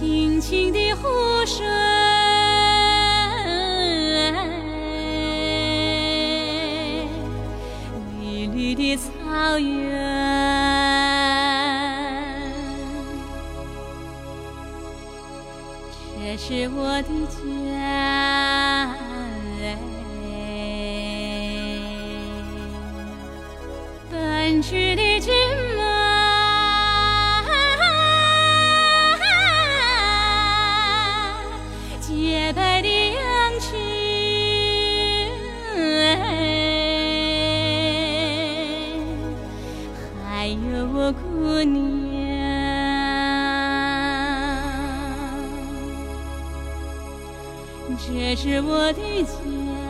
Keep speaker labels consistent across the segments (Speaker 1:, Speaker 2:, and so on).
Speaker 1: 轻轻的湖水，绿绿的草原，这是我的家。哎奔驰的这是我的家。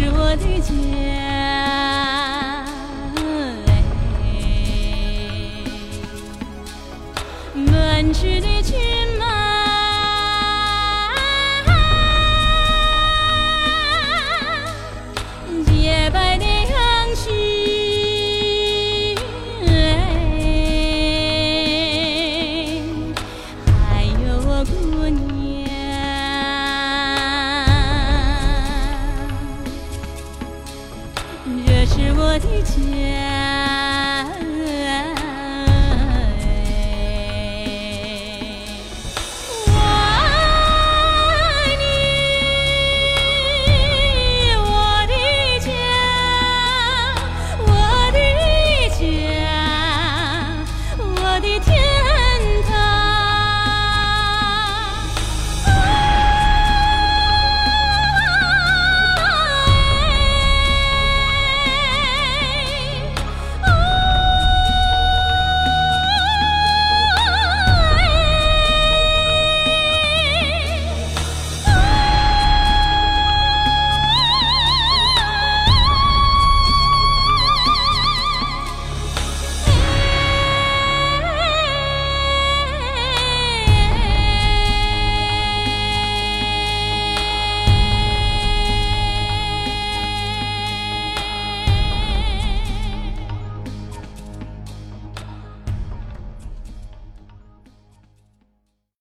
Speaker 1: 是我的家。奔驰的骏马，洁白的的家。